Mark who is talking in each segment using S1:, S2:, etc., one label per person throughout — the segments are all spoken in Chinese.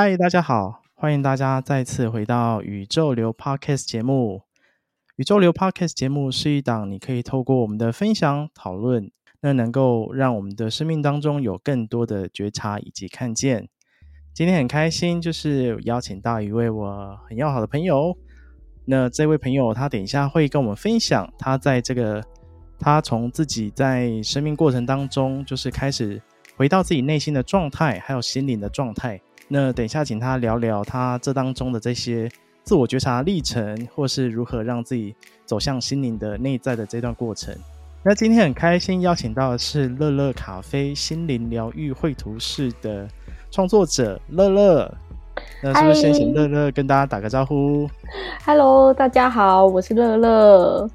S1: 嗨，大家好，欢迎大家再次回到宇宙流 Podcast 节目。宇宙流 Podcast 节目是一档你可以透过我们的分享讨论，那能够让我们的生命当中有更多的觉察以及看见。今天很开心，就是邀请到一位我很要好的朋友。那这位朋友他等一下会跟我们分享他在这个。他从自己在生命过程当中，就是开始回到自己内心的状态，还有心灵的状态。那等一下，请他聊聊他这当中的这些自我觉察历程，或是如何让自己走向心灵的内在的这段过程。那今天很开心邀请到的是乐乐咖啡心灵疗愈绘图室的创作者乐乐。那是不是先请乐乐跟大家打个招呼
S2: ？Hello，大家好，我是乐乐。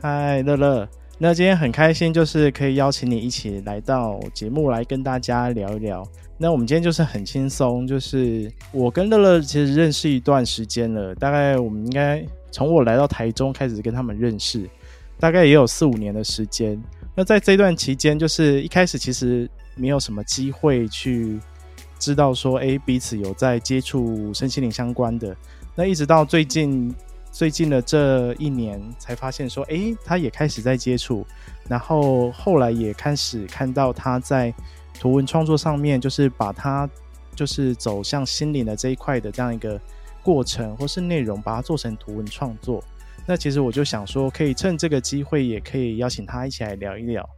S1: 嗨，乐乐。那今天很开心，就是可以邀请你一起来到节目来跟大家聊一聊。那我们今天就是很轻松，就是我跟乐乐其实认识一段时间了，大概我们应该从我来到台中开始跟他们认识，大概也有四五年的时间。那在这段期间，就是一开始其实没有什么机会去知道说，哎，彼此有在接触身心灵相关的。那一直到最近。最近的这一年才发现说，诶，他也开始在接触，然后后来也开始看到他在图文创作上面，就是把它就是走向心灵的这一块的这样一个过程或是内容，把它做成图文创作。那其实我就想说，可以趁这个机会，也可以邀请他一起来聊一聊。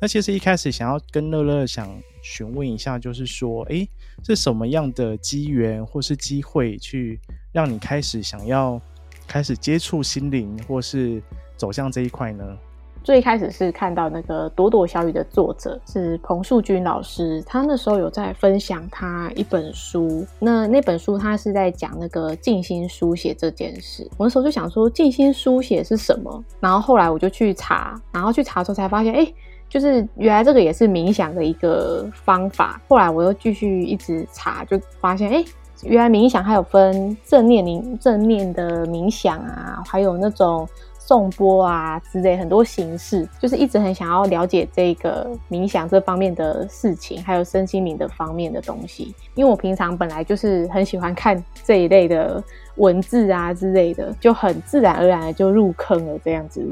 S1: 那其实一开始想要跟乐乐想询问一下，就是说，诶，是什么样的机缘或是机会，去让你开始想要。开始接触心灵，或是走向这一块呢？
S2: 最开始是看到那个《朵朵小雨》的作者是彭树军老师，他那时候有在分享他一本书，那那本书他是在讲那个静心书写这件事。我那时候就想说，静心书写是什么？然后后来我就去查，然后去查的时候才发现，哎，就是原来这个也是冥想的一个方法。后来我又继续一直查，就发现，哎。原来冥想还有分正念冥正念的冥想啊，还有那种颂钵啊之类很多形式，就是一直很想要了解这个冥想这方面的事情，还有身心灵的方面的东西。因为我平常本来就是很喜欢看这一类的文字啊之类的，就很自然而然的就入坑了这样子。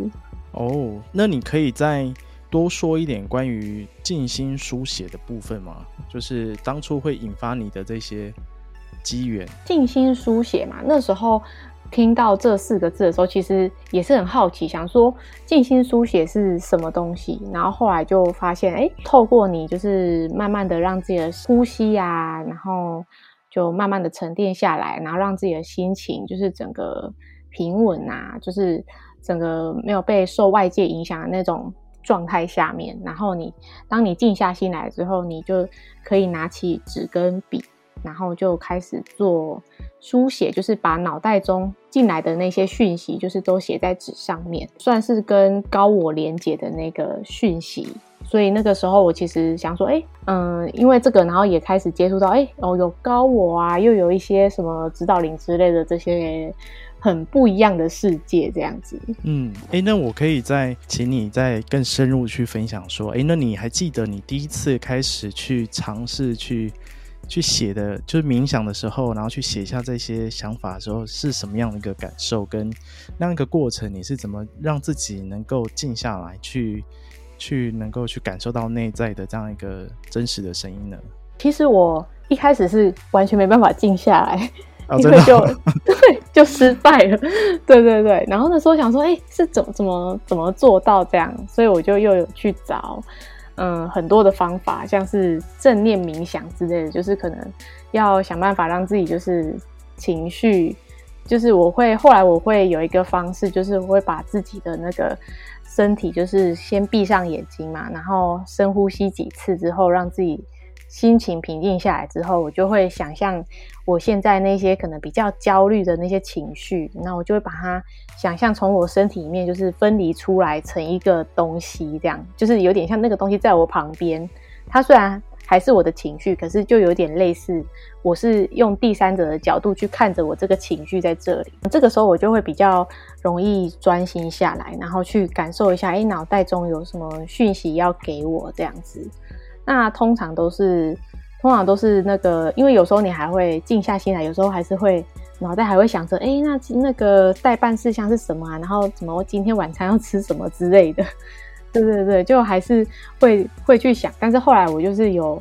S1: 哦，那你可以再多说一点关于静心书写的部分吗？就是当初会引发你的这些。机缘
S2: 静心书写嘛，那时候听到这四个字的时候，其实也是很好奇，想说静心书写是什么东西。然后后来就发现，哎，透过你就是慢慢的让自己的呼吸啊，然后就慢慢的沉淀下来，然后让自己的心情就是整个平稳啊，就是整个没有被受外界影响的那种状态下面。然后你当你静下心来之后，你就可以拿起纸跟笔。然后就开始做书写，就是把脑袋中进来的那些讯息，就是都写在纸上面，算是跟高我连接的那个讯息。所以那个时候我其实想说，哎，嗯，因为这个，然后也开始接触到，哎，哦，有高我啊，又有一些什么指导灵之类的这些很不一样的世界，这样子。
S1: 嗯，哎，那我可以再请你再更深入去分享说，哎，那你还记得你第一次开始去尝试去。去写的，就是冥想的时候，然后去写下这些想法的时候，是什么样的一个感受？跟那样一个过程，你是怎么让自己能够静下来，去去能够去感受到内在的这样一个真实的声音呢？
S2: 其实我一开始是完全没办法静下来，
S1: 哦、因为
S2: 就 对，就失败了。对对对，然后那时候想说，哎，是怎么怎么怎么做到这样？所以我就又有去找。嗯，很多的方法，像是正念冥想之类的，就是可能要想办法让自己就是情绪，就是我会后来我会有一个方式，就是我会把自己的那个身体就是先闭上眼睛嘛，然后深呼吸几次之后，让自己。心情平静下来之后，我就会想象我现在那些可能比较焦虑的那些情绪，那我就会把它想象从我身体里面就是分离出来成一个东西，这样就是有点像那个东西在我旁边。它虽然还是我的情绪，可是就有点类似我是用第三者的角度去看着我这个情绪在这里。这个时候我就会比较容易专心下来，然后去感受一下，诶，脑袋中有什么讯息要给我这样子。那通常都是通常都是那个，因为有时候你还会静下心来，有时候还是会脑袋还会想着，哎、那那个待办事项是什么啊？然后怎么今天晚餐要吃什么之类的。对对对，就还是会会去想。但是后来我就是有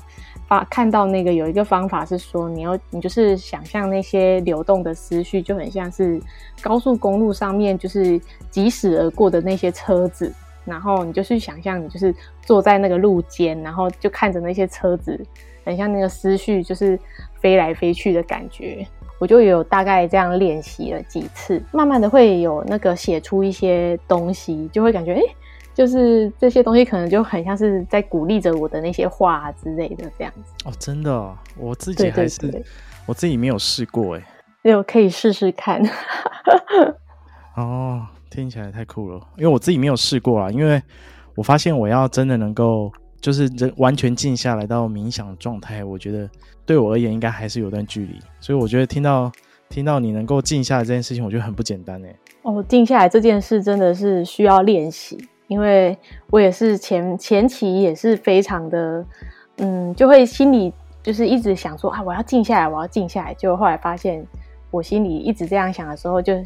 S2: 发看到那个有一个方法是说，你要你就是想象那些流动的思绪，就很像是高速公路上面就是疾驶而过的那些车子。然后你就去想象，你就是坐在那个路肩，然后就看着那些车子，很像那个思绪就是飞来飞去的感觉。我就有大概这样练习了几次，慢慢的会有那个写出一些东西，就会感觉哎，就是这些东西可能就很像是在鼓励着我的那些话之类的这样子。
S1: 哦，真的哦，我自己还是，我自己没有试过诶，
S2: 就可以试试看。
S1: 哦。听起来太酷了，因为我自己没有试过啊。因为我发现我要真的能够就是完全静下来到冥想状态，我觉得对我而言应该还是有段距离。所以我觉得听到听到你能够静下来这件事情，我觉得很不简单哎。
S2: 哦，静下来这件事真的是需要练习，因为我也是前前期也是非常的，嗯，就会心里就是一直想说啊，我要静下来，我要静下来。结果后来发现，我心里一直这样想的时候就。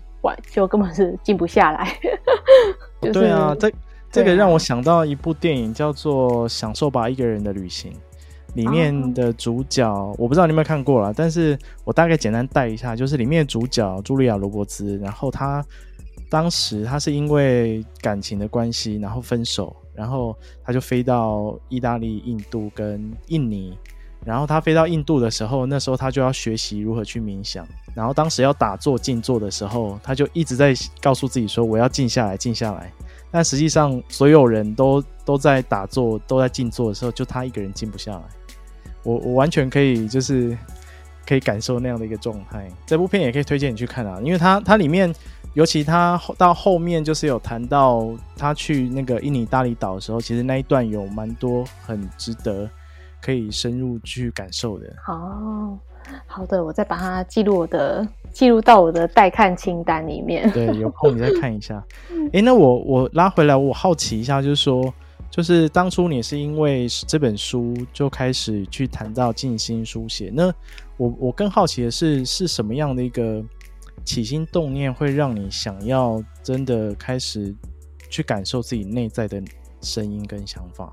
S2: 就根本是静不下来。
S1: 就是、对啊，这这个让我想到一部电影，叫做《享受吧，一个人的旅行》。里面的主角、哦、我不知道你有没有看过啦，但是我大概简单带一下，就是里面的主角茱莉亚·罗伯兹，然后她当时她是因为感情的关系，然后分手，然后她就飞到意大利、印度跟印尼。然后他飞到印度的时候，那时候他就要学习如何去冥想。然后当时要打坐静坐的时候，他就一直在告诉自己说：“我要静下来，静下来。”但实际上，所有人都都在打坐，都在静坐的时候，就他一个人静不下来。我我完全可以就是可以感受那样的一个状态。这部片也可以推荐你去看啊，因为它它里面尤其他到后面就是有谈到他去那个印尼大里岛的时候，其实那一段有蛮多很值得。可以深入去感受的。
S2: 哦好的，我再把它记录我的记录到我的待看清单里面。
S1: 对，有空你再 看一下。哎、欸，那我我拉回来，我好奇一下，就是说，就是当初你是因为这本书就开始去谈到静心书写，那我我更好奇的是，是什么样的一个起心动念会让你想要真的开始去感受自己内在的声音跟想法？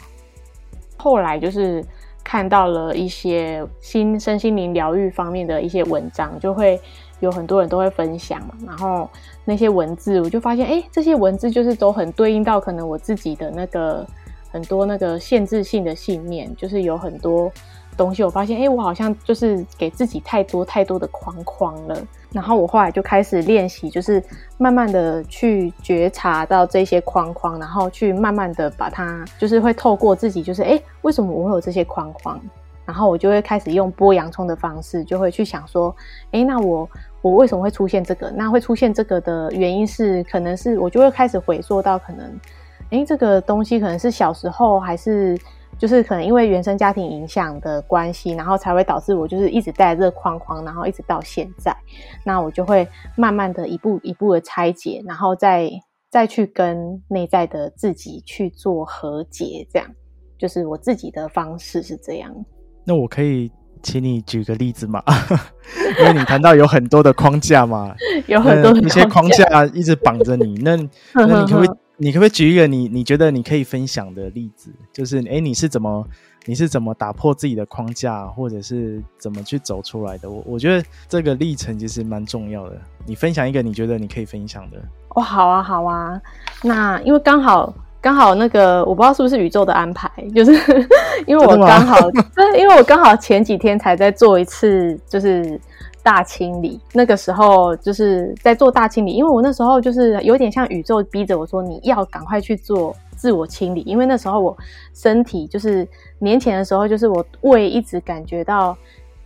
S2: 后来就是。看到了一些心身心灵疗愈方面的一些文章，就会有很多人都会分享嘛。然后那些文字，我就发现，哎，这些文字就是都很对应到可能我自己的那个很多那个限制性的信念，就是有很多。东西我发现，哎，我好像就是给自己太多太多的框框了。然后我后来就开始练习，就是慢慢的去觉察到这些框框，然后去慢慢的把它，就是会透过自己，就是哎，为什么我会有这些框框？然后我就会开始用剥洋葱的方式，就会去想说，哎，那我我为什么会出现这个？那会出现这个的原因是，可能是我就会开始回溯到，可能，哎，这个东西可能是小时候还是。就是可能因为原生家庭影响的关系，然后才会导致我就是一直带着这个框框，然后一直到现在。那我就会慢慢的一步一步的拆解，然后再再去跟内在的自己去做和解。这样就是我自己的方式是这样。
S1: 那我可以请你举个例子吗？因为你谈到有很多的框架嘛，
S2: 有很多
S1: 一些框架一直绑着你，那那你可不可以？你可不可以举一个你你觉得你可以分享的例子？就是诶，你是怎么你是怎么打破自己的框架，或者是怎么去走出来的？我我觉得这个历程其实蛮重要的。你分享一个你觉得你可以分享的。
S2: 哦，好啊，好啊。那因为刚好刚好那个我不知道是不是宇宙的安排，就是 因为我刚好，因为我刚好前几天才在做一次，就是。大清理，那个时候就是在做大清理，因为我那时候就是有点像宇宙逼着我说，你要赶快去做自我清理，因为那时候我身体就是年前的时候，就是我胃一直感觉到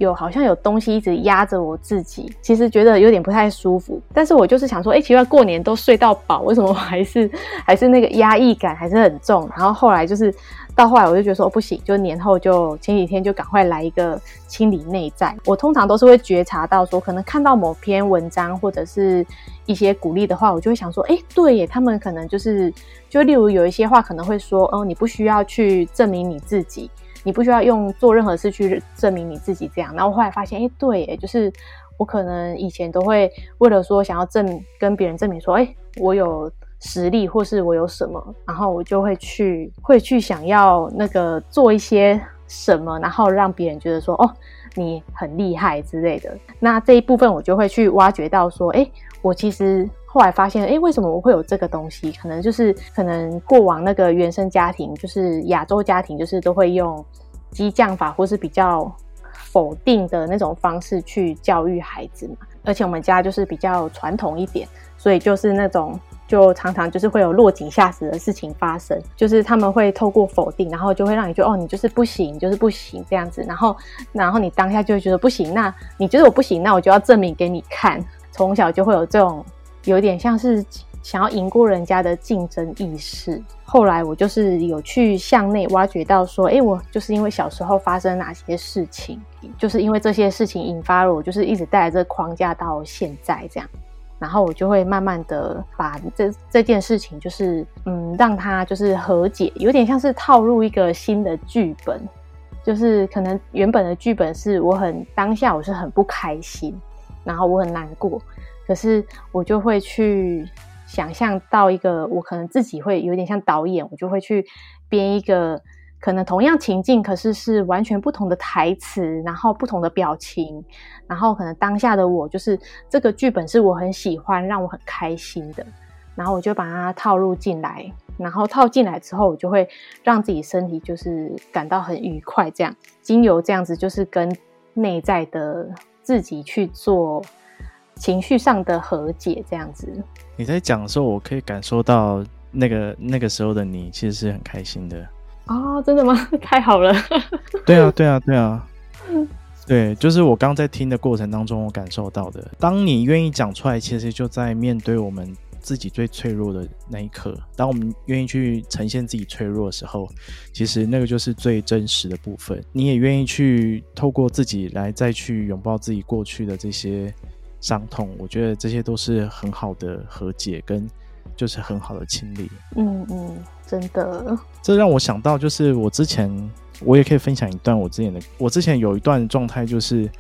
S2: 有好像有东西一直压着我自己，其实觉得有点不太舒服，但是我就是想说，哎，奇怪，过年都睡到饱，为什么我还是 还是那个压抑感还是很重？然后后来就是。到后来我就觉得说，不行，就年后就前几天就赶快来一个清理内在。我通常都是会觉察到说，可能看到某篇文章或者是一些鼓励的话，我就会想说，哎，对耶，他们可能就是就例如有一些话可能会说，哦，你不需要去证明你自己，你不需要用做任何事去证明你自己这样。然后我后来发现，哎，对，就是我可能以前都会为了说想要证跟别人证明说，哎，我有实力或是我有什么，然后我就会去会去想要那个做一些什么，然后让别人觉得说，哦，你很厉害之类的。那这一部分我就会去挖掘到说，哎，我其实。后来发现，哎，为什么我会有这个东西？可能就是可能过往那个原生家庭，就是亚洲家庭，就是都会用激将法或是比较否定的那种方式去教育孩子嘛。而且我们家就是比较传统一点，所以就是那种就常常就是会有落井下石的事情发生，就是他们会透过否定，然后就会让你觉得哦，你就是不行，就是不行这样子。然后，然后你当下就会觉得不行，那你觉得我不行，那我就要证明给你看。从小就会有这种。有点像是想要赢过人家的竞争意识。后来我就是有去向内挖掘到说，诶，我就是因为小时候发生哪些事情，就是因为这些事情引发了我，就是一直带着这个框架到现在这样。然后我就会慢慢的把这这件事情，就是嗯，让它就是和解，有点像是套入一个新的剧本。就是可能原本的剧本是我很当下我是很不开心，然后我很难过。可是我就会去想象到一个，我可能自己会有点像导演，我就会去编一个可能同样情境，可是是完全不同的台词，然后不同的表情，然后可能当下的我就是这个剧本是我很喜欢，让我很开心的，然后我就把它套入进来，然后套进来之后，我就会让自己身体就是感到很愉快，这样经由这样子就是跟内在的自己去做。情绪上的和解，这样子。
S1: 你在讲的时候，我可以感受到那个那个时候的你其实是很开心的。
S2: 哦，真的吗？太好了。
S1: 对啊，对啊，对啊。对，就是我刚在听的过程当中，我感受到的。当你愿意讲出来，其实就在面对我们自己最脆弱的那一刻。当我们愿意去呈现自己脆弱的时候，其实那个就是最真实的部分。你也愿意去透过自己来再去拥抱自己过去的这些。伤痛，我觉得这些都是很好的和解，跟就是很好的清理。
S2: 嗯嗯，真的。
S1: 这让我想到，就是我之前我也可以分享一段我之前的，我之前有一段状态，就是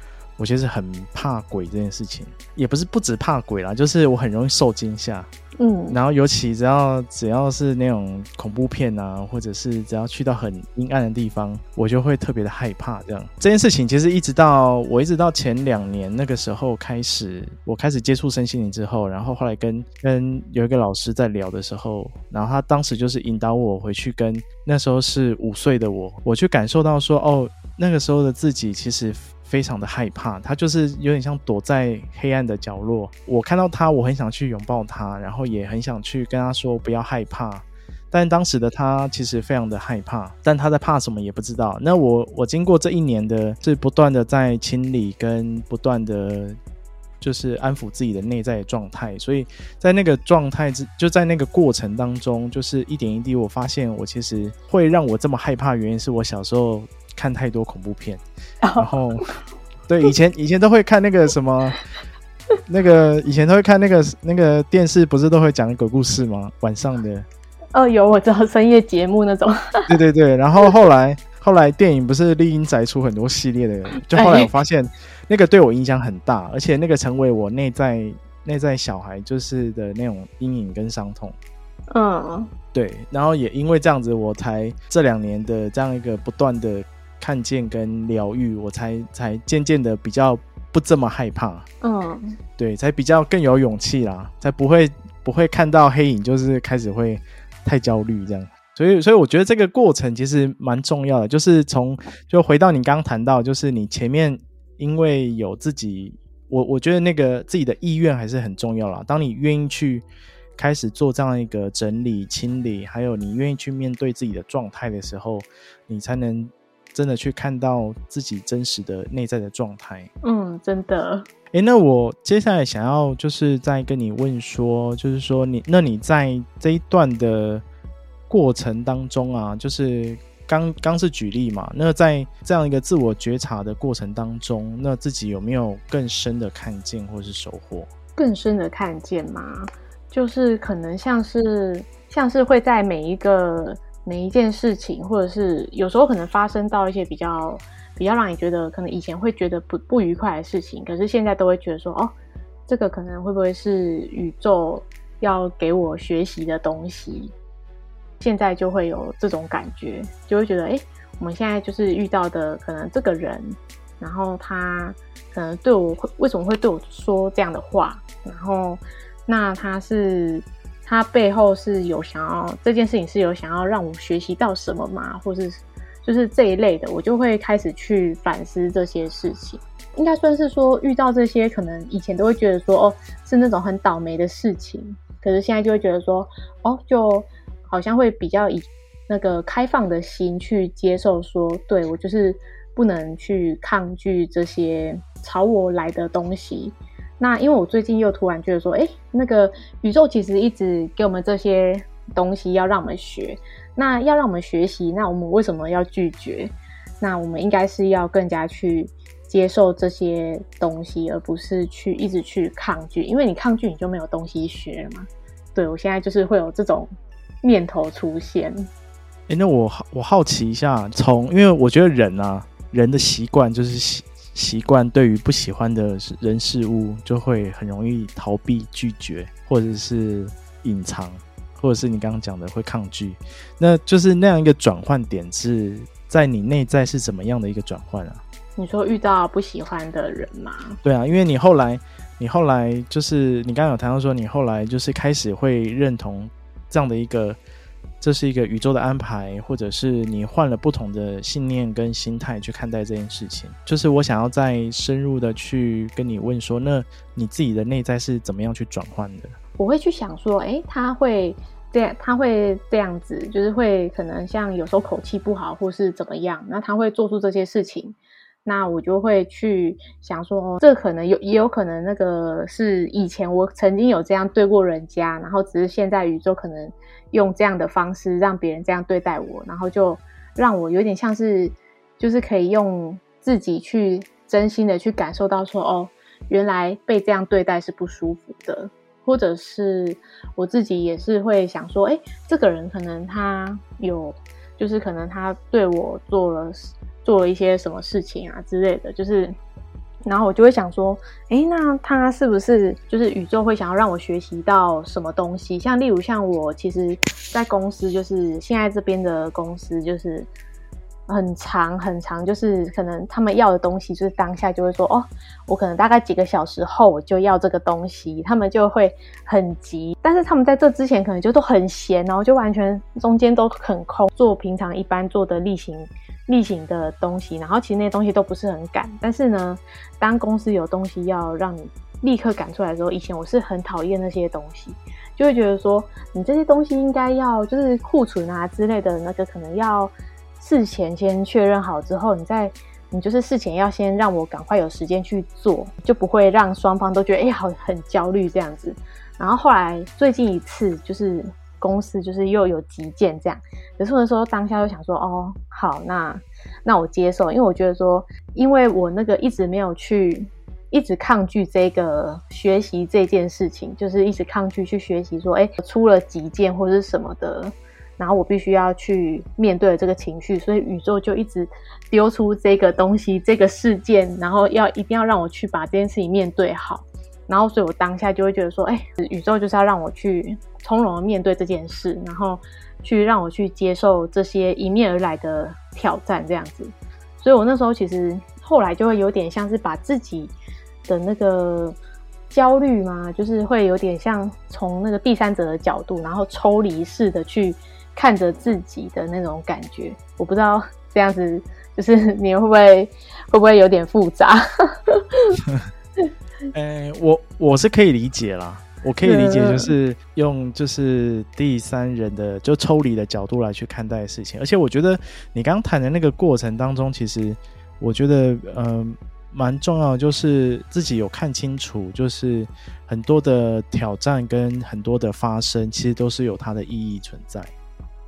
S1: 我其实很怕鬼这件事情，也不是不止怕鬼啦，就是我很容易受惊吓。嗯，然后尤其只要只要是那种恐怖片啊，或者是只要去到很阴暗的地方，我就会特别的害怕。这样这件事情其实一直到我一直到前两年那个时候开始，我开始接触身心灵之后，然后后来跟跟有一个老师在聊的时候，然后他当时就是引导我回去跟那时候是五岁的我，我去感受到说，哦，那个时候的自己其实。非常的害怕，他就是有点像躲在黑暗的角落。我看到他，我很想去拥抱他，然后也很想去跟他说不要害怕。但当时的他其实非常的害怕，但他在怕什么也不知道。那我我经过这一年的，是不断的在清理跟不断的，就是安抚自己的内在状态。所以在那个状态之，就在那个过程当中，就是一点一滴，我发现我其实会让我这么害怕，原因是我小时候。看太多恐怖片，然后对以前以前都会看那个什么，那个以前都会看那个那个电视，不是都会讲鬼故事吗？晚上的
S2: 哦，有我知道深夜节目那种。
S1: 对对对，然后后来后来电影不是丽英宅出很多系列的，就后来我发现那个对我影响很大，而且那个成为我内在内在小孩就是的那种阴影跟伤痛。嗯，对，然后也因为这样子，我才这两年的这样一个不断的。看见跟疗愈，我才才渐渐的比较不这么害怕，嗯，对，才比较更有勇气啦，才不会不会看到黑影就是开始会太焦虑这样，所以所以我觉得这个过程其实蛮重要的，就是从就回到你刚刚谈到，就是你前面因为有自己，我我觉得那个自己的意愿还是很重要啦。当你愿意去开始做这样一个整理清理，还有你愿意去面对自己的状态的时候，你才能。真的去看到自己真实的内在的状态，
S2: 嗯，真的。
S1: 诶，那我接下来想要就是再跟你问说，就是说你，那你在这一段的过程当中啊，就是刚刚是举例嘛，那在这样一个自我觉察的过程当中，那自己有没有更深的看见或是收获？
S2: 更深的看见吗？就是可能像是像是会在每一个。每一件事情，或者是有时候可能发生到一些比较比较让你觉得可能以前会觉得不不愉快的事情，可是现在都会觉得说，哦，这个可能会不会是宇宙要给我学习的东西？现在就会有这种感觉，就会觉得，哎，我们现在就是遇到的可能这个人，然后他可能对我会为什么会对我说这样的话，然后那他是。他背后是有想要这件事情是有想要让我学习到什么吗？或是就是这一类的，我就会开始去反思这些事情。应该算是说遇到这些，可能以前都会觉得说哦是那种很倒霉的事情，可是现在就会觉得说哦就好像会比较以那个开放的心去接受说，对，我就是不能去抗拒这些朝我来的东西。那因为我最近又突然觉得说，哎，那个宇宙其实一直给我们这些东西要让我们学，那要让我们学习，那我们为什么要拒绝？那我们应该是要更加去接受这些东西，而不是去一直去抗拒，因为你抗拒你就没有东西学了嘛。对，我现在就是会有这种念头出现。
S1: 哎，那我好我好奇一下，从因为我觉得人啊，人的习惯就是习惯对于不喜欢的人事物，就会很容易逃避、拒绝，或者是隐藏，或者是你刚刚讲的会抗拒。那就是那样一个转换点是在你内在是怎么样的一个转换啊？
S2: 你说遇到不喜欢的人吗？
S1: 对啊，因为你后来，你后来就是你刚刚有谈到说，你后来就是开始会认同这样的一个。这是一个宇宙的安排，或者是你换了不同的信念跟心态去看待这件事情。就是我想要再深入的去跟你问说，那你自己的内在是怎么样去转换的？
S2: 我会去想说，诶，他会这样，他会这样子，就是会可能像有时候口气不好，或是怎么样，那他会做出这些事情。那我就会去想说，哦这可能有，也有可能那个是以前我曾经有这样对过人家，然后只是现在宇宙可能用这样的方式让别人这样对待我，然后就让我有点像是，就是可以用自己去真心的去感受到说，哦，原来被这样对待是不舒服的，或者是我自己也是会想说，诶，这个人可能他有，就是可能他对我做了。做了一些什么事情啊之类的，就是，然后我就会想说，诶，那他是不是就是宇宙会想要让我学习到什么东西？像例如像我其实，在公司就是现在这边的公司就是。很长很长，就是可能他们要的东西，就是当下就会说哦，我可能大概几个小时后我就要这个东西，他们就会很急。但是他们在这之前可能就都很闲，然后就完全中间都很空，做平常一般做的例行例行的东西，然后其实那些东西都不是很赶。但是呢，当公司有东西要让你立刻赶出来的时候，以前我是很讨厌那些东西，就会觉得说你这些东西应该要就是库存啊之类的，那个可能要。事前先确认好之后，你再你就是事前要先让我赶快有时间去做，就不会让双方都觉得哎、欸、好很焦虑这样子。然后后来最近一次就是公司就是又有急件这样，可是那时候当下就想说哦好，那那我接受，因为我觉得说，因为我那个一直没有去一直抗拒这个学习这件事情，就是一直抗拒去学习说哎、出了急件或者是什么的。然后我必须要去面对这个情绪，所以宇宙就一直丢出这个东西、这个事件，然后要一定要让我去把这件事情面对好。然后，所以我当下就会觉得说，哎，宇宙就是要让我去从容的面对这件事，然后去让我去接受这些迎面而来的挑战，这样子。所以我那时候其实后来就会有点像是把自己的那个焦虑嘛，就是会有点像从那个第三者的角度，然后抽离式的去。看着自己的那种感觉，我不知道这样子就是 你会不会会不会有点复杂？
S1: 呃、欸，我我是可以理解啦，我可以理解，就是用就是第三人的就抽离的角度来去看待事情。而且我觉得你刚谈的那个过程当中，其实我觉得嗯蛮重要的，就是自己有看清楚，就是很多的挑战跟很多的发生，其实都是有它的意义存在。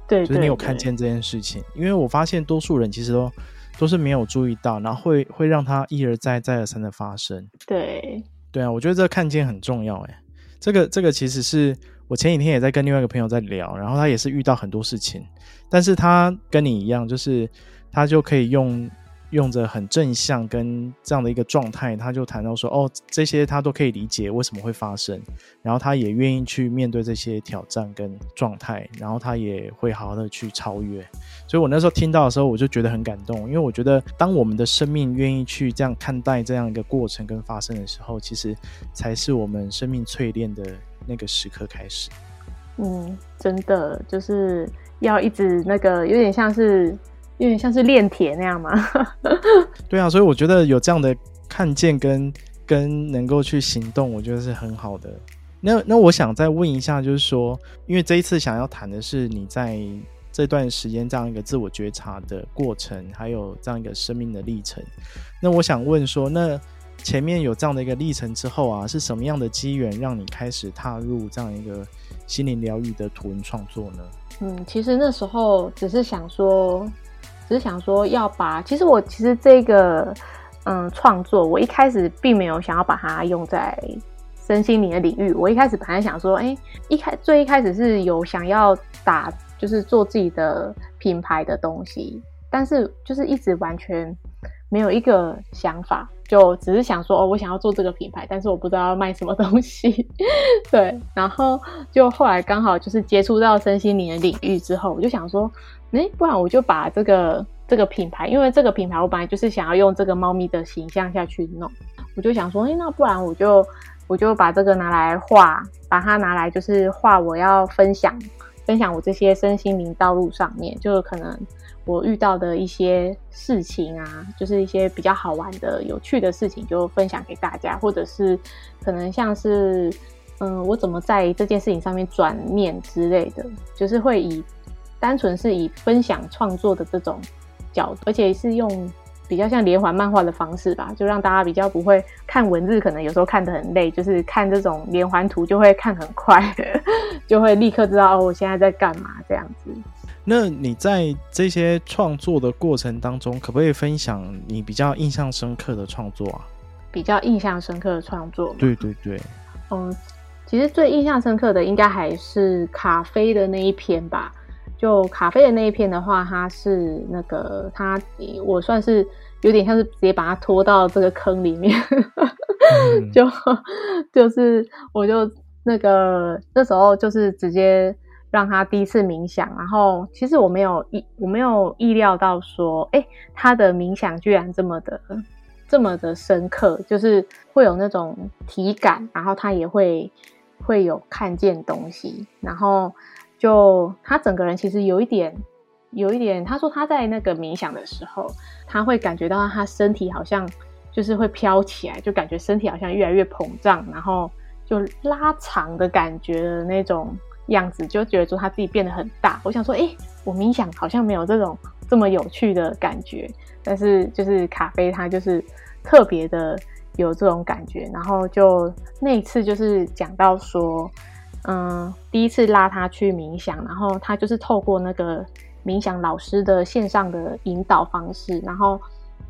S2: 对，
S1: 就是你有看见这件事情，因为我发现多数人其实都都是没有注意到，然后会会让它一而再再而三的发生。
S2: 对，
S1: 对啊，我觉得这个看见很重要，哎，这个这个其实是我前几天也在跟另外一个朋友在聊，然后他也是遇到很多事情，但是他跟你一样，就是他就可以用。用着很正向跟这样的一个状态，他就谈到说：“哦，这些他都可以理解为什么会发生，然后他也愿意去面对这些挑战跟状态，然后他也会好好的去超越。”所以，我那时候听到的时候，我就觉得很感动，因为我觉得当我们的生命愿意去这样看待这样一个过程跟发生的时候，其实才是我们生命淬炼的那个时刻开始。
S2: 嗯，真的就是要一直那个，有点像是。有点像是炼铁那样吗？
S1: 对啊，所以我觉得有这样的看见跟跟能够去行动，我觉得是很好的。那那我想再问一下，就是说，因为这一次想要谈的是你在这段时间这样一个自我觉察的过程，还有这样一个生命的历程。那我想问说，那前面有这样的一个历程之后啊，是什么样的机缘让你开始踏入这样一个心灵疗愈的图文创作呢？
S2: 嗯，其实那时候只是想说。只是想说要把，其实我其实这个嗯创作，我一开始并没有想要把它用在身心灵的领域。我一开始本来想说，哎，一开最一开始是有想要打，就是做自己的品牌的东西，但是就是一直完全没有一个想法，就只是想说，哦，我想要做这个品牌，但是我不知道要卖什么东西。对，然后就后来刚好就是接触到身心灵的领域之后，我就想说。哎，不然我就把这个这个品牌，因为这个品牌我本来就是想要用这个猫咪的形象下去弄，我就想说，哎，那不然我就我就把这个拿来画，把它拿来就是画我要分享分享我这些身心灵道路上面，就可能我遇到的一些事情啊，就是一些比较好玩的、有趣的事情，就分享给大家，或者是可能像是嗯，我怎么在这件事情上面转念之类的，就是会以。单纯是以分享创作的这种角度，而且是用比较像连环漫画的方式吧，就让大家比较不会看文字，可能有时候看得很累，就是看这种连环图就会看很快，就会立刻知道哦，我现在在干嘛这样子。
S1: 那你在这些创作的过程当中，可不可以分享你比较印象深刻的创作啊？
S2: 比较印象深刻的创作？
S1: 对对对。
S2: 嗯，其实最印象深刻的应该还是咖啡的那一篇吧。就咖啡的那一片的话，它是那个它，我算是有点像是直接把它拖到这个坑里面，嗯、就就是我就那个那时候就是直接让他第一次冥想，然后其实我没有意我没有意料到说，哎，他的冥想居然这么的这么的深刻，就是会有那种体感，然后他也会会有看见东西，然后。就他整个人其实有一点，有一点。他说他在那个冥想的时候，他会感觉到他身体好像就是会飘起来，就感觉身体好像越来越膨胀，然后就拉长的感觉的那种样子，就觉得说他自己变得很大。我想说，诶，我冥想好像没有这种这么有趣的感觉，但是就是咖啡他就是特别的有这种感觉。然后就那一次就是讲到说。嗯，第一次拉他去冥想，然后他就是透过那个冥想老师的线上的引导方式，然后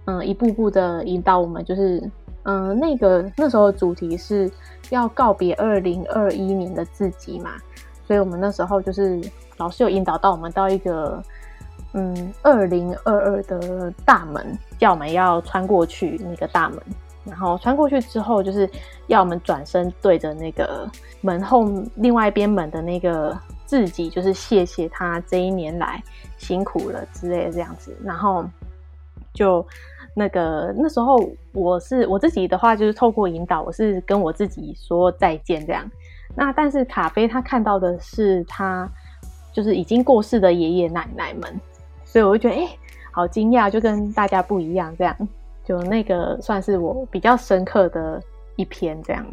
S2: 嗯，一步步的引导我们，就是嗯，那个那时候主题是要告别二零二一年的自己嘛，所以我们那时候就是老师有引导到我们到一个嗯二零二二的大门，叫我们要穿过去那个大门。然后穿过去之后，就是要我们转身对着那个门后另外一边门的那个自己，就是谢谢他这一年来辛苦了之类的这样子。然后就那个那时候我是我自己的话，就是透过引导，我是跟我自己说再见这样。那但是咖啡他看到的是他就是已经过世的爷爷奶奶们，所以我就觉得哎，好惊讶，就跟大家不一样这样。就那个算是我比较深刻的一篇，这样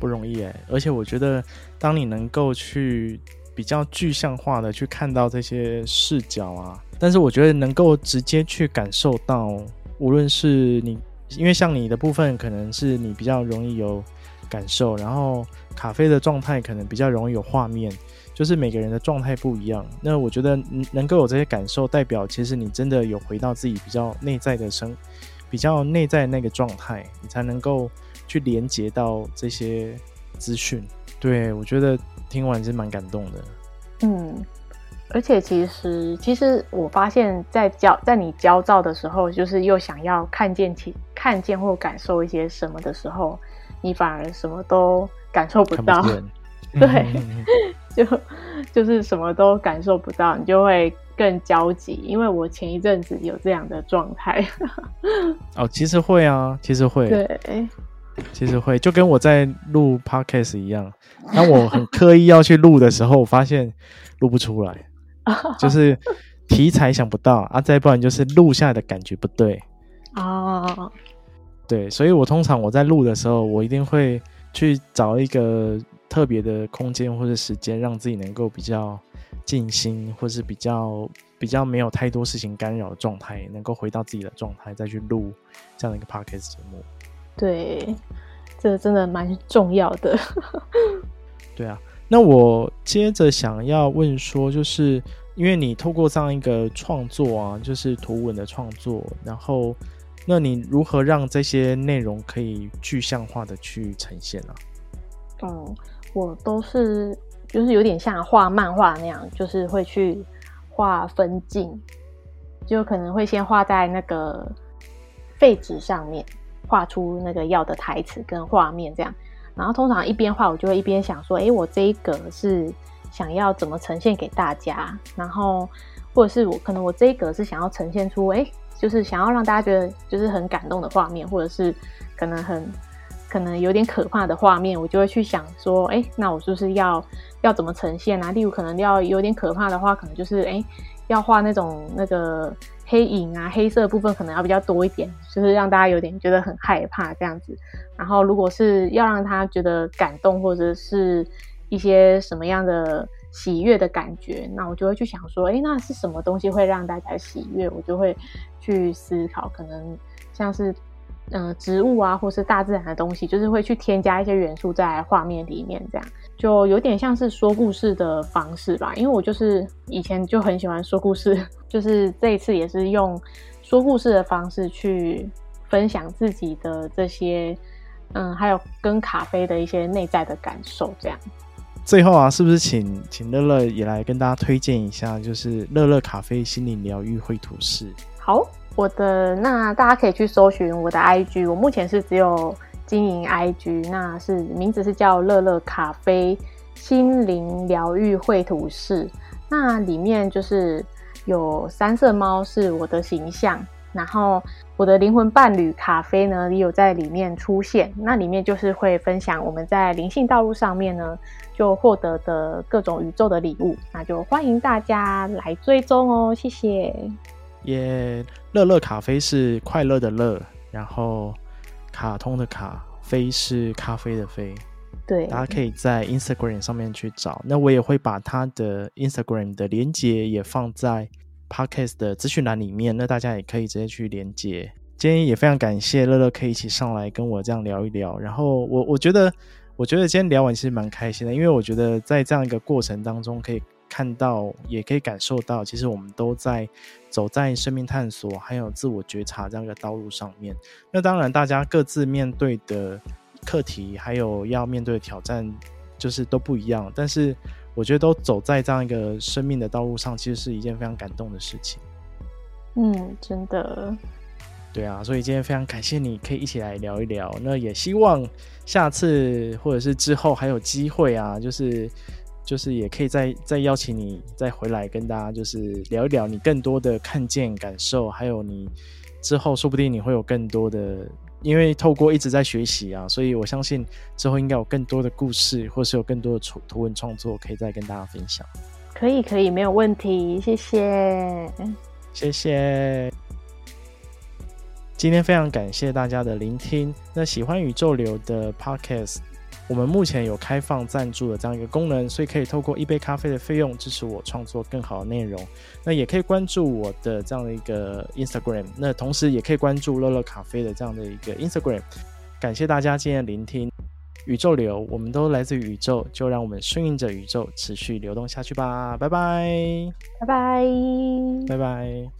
S1: 不容易哎。而且我觉得，当你能够去比较具象化的去看到这些视角啊，但是我觉得能够直接去感受到，无论是你，因为像你的部分，可能是你比较容易有感受，然后咖啡的状态可能比较容易有画面，就是每个人的状态不一样。那我觉得能够有这些感受，代表其实你真的有回到自己比较内在的生。比较内在那个状态，你才能够去连接到这些资讯。对，我觉得听完是蛮感动的。
S2: 嗯，而且其实其实我发现，在焦在你焦躁的时候，就是又想要看见其看见或感受一些什么的时候，你反而什么都感受不到。不 对，就就是什么都感受不到，你就会更焦急。因为我前一阵子有这样的状态。
S1: 哦，其实会啊，其实会。
S2: 对。
S1: 其实会，就跟我在录 podcast 一样，当我很刻意要去录的时候，我发现录不出来，就是题材想不到啊，再不然就是录下来的感觉不对
S2: 哦。
S1: 对，所以我通常我在录的时候，我一定会去找一个特别的空间或者时间，让自己能够比较静心，或是比较比较没有太多事情干扰的状态，能够回到自己的状态，再去录这样的一个 podcast 节目。
S2: 对，这真的蛮重要的。
S1: 对啊，那我接着想要问说，就是因为你透过这样一个创作啊，就是图文的创作，然后那你如何让这些内容可以具象化的去呈现呢？
S2: 啊？嗯，我都是就是有点像画漫画那样，就是会去画分镜，就可能会先画在那个废纸上面。画出那个要的台词跟画面这样，然后通常一边画，我就会一边想说，诶，我这一个是想要怎么呈现给大家，然后或者是我可能我这一个是想要呈现出，诶，就是想要让大家觉得就是很感动的画面，或者是可能很可能有点可怕的画面，我就会去想说，诶，那我是不是要要怎么呈现啊？例如可能要有点可怕的话，可能就是诶，要画那种那个。黑影啊，黑色部分可能要比较多一点，就是让大家有点觉得很害怕这样子。然后，如果是要让他觉得感动，或者是一些什么样的喜悦的感觉，那我就会去想说，诶，那是什么东西会让大家喜悦？我就会去思考，可能像是。嗯、呃，植物啊，或是大自然的东西，就是会去添加一些元素在画面里面，这样就有点像是说故事的方式吧。因为我就是以前就很喜欢说故事，就是这一次也是用说故事的方式去分享自己的这些，嗯，还有跟咖啡的一些内在的感受，这样。
S1: 最后啊，是不是请请乐乐也来跟大家推荐一下，就是乐乐咖啡心灵疗愈绘图室？
S2: 好。我的那大家可以去搜寻我的 IG，我目前是只有经营 IG，那是名字是叫乐乐咖啡心灵疗愈绘图室，那里面就是有三色猫是我的形象，然后我的灵魂伴侣咖啡呢也有在里面出现，那里面就是会分享我们在灵性道路上面呢就获得的各种宇宙的礼物，那就欢迎大家来追踪哦，谢谢。
S1: 耶，乐乐咖啡是快乐的乐，然后卡通的卡，啡是咖啡的啡。
S2: 对，
S1: 大家可以在 Instagram 上面去找。那我也会把他的 Instagram 的连接也放在 Podcast 的资讯栏里面，那大家也可以直接去连接。今天也非常感谢乐乐可以一起上来跟我这样聊一聊。然后我我觉得，我觉得今天聊完其实蛮开心的，因为我觉得在这样一个过程当中可以。看到也可以感受到，其实我们都在走在生命探索还有自我觉察这样一个道路上面。那当然，大家各自面对的课题还有要面对的挑战，就是都不一样。但是我觉得都走在这样一个生命的道路上，其实是一件非常感动的事情。
S2: 嗯，真的。
S1: 对啊，所以今天非常感谢你可以一起来聊一聊。那也希望下次或者是之后还有机会啊，就是。就是也可以再再邀请你再回来跟大家就是聊一聊你更多的看见感受，还有你之后说不定你会有更多的，因为透过一直在学习啊，所以我相信之后应该有更多的故事，或是有更多的图图文创作可以再跟大家分享。
S2: 可以可以，没有问题，谢谢，
S1: 谢谢。今天非常感谢大家的聆听。那喜欢宇宙流的 Podcast。我们目前有开放赞助的这样一个功能，所以可以透过一杯咖啡的费用支持我创作更好的内容。那也可以关注我的这样的一个 Instagram，那同时也可以关注乐乐咖啡的这样的一个 Instagram。感谢大家今天的聆听，宇宙流，我们都来自于宇宙，就让我们顺应着宇宙，持续流动下去吧。拜拜，
S2: 拜拜，
S1: 拜拜。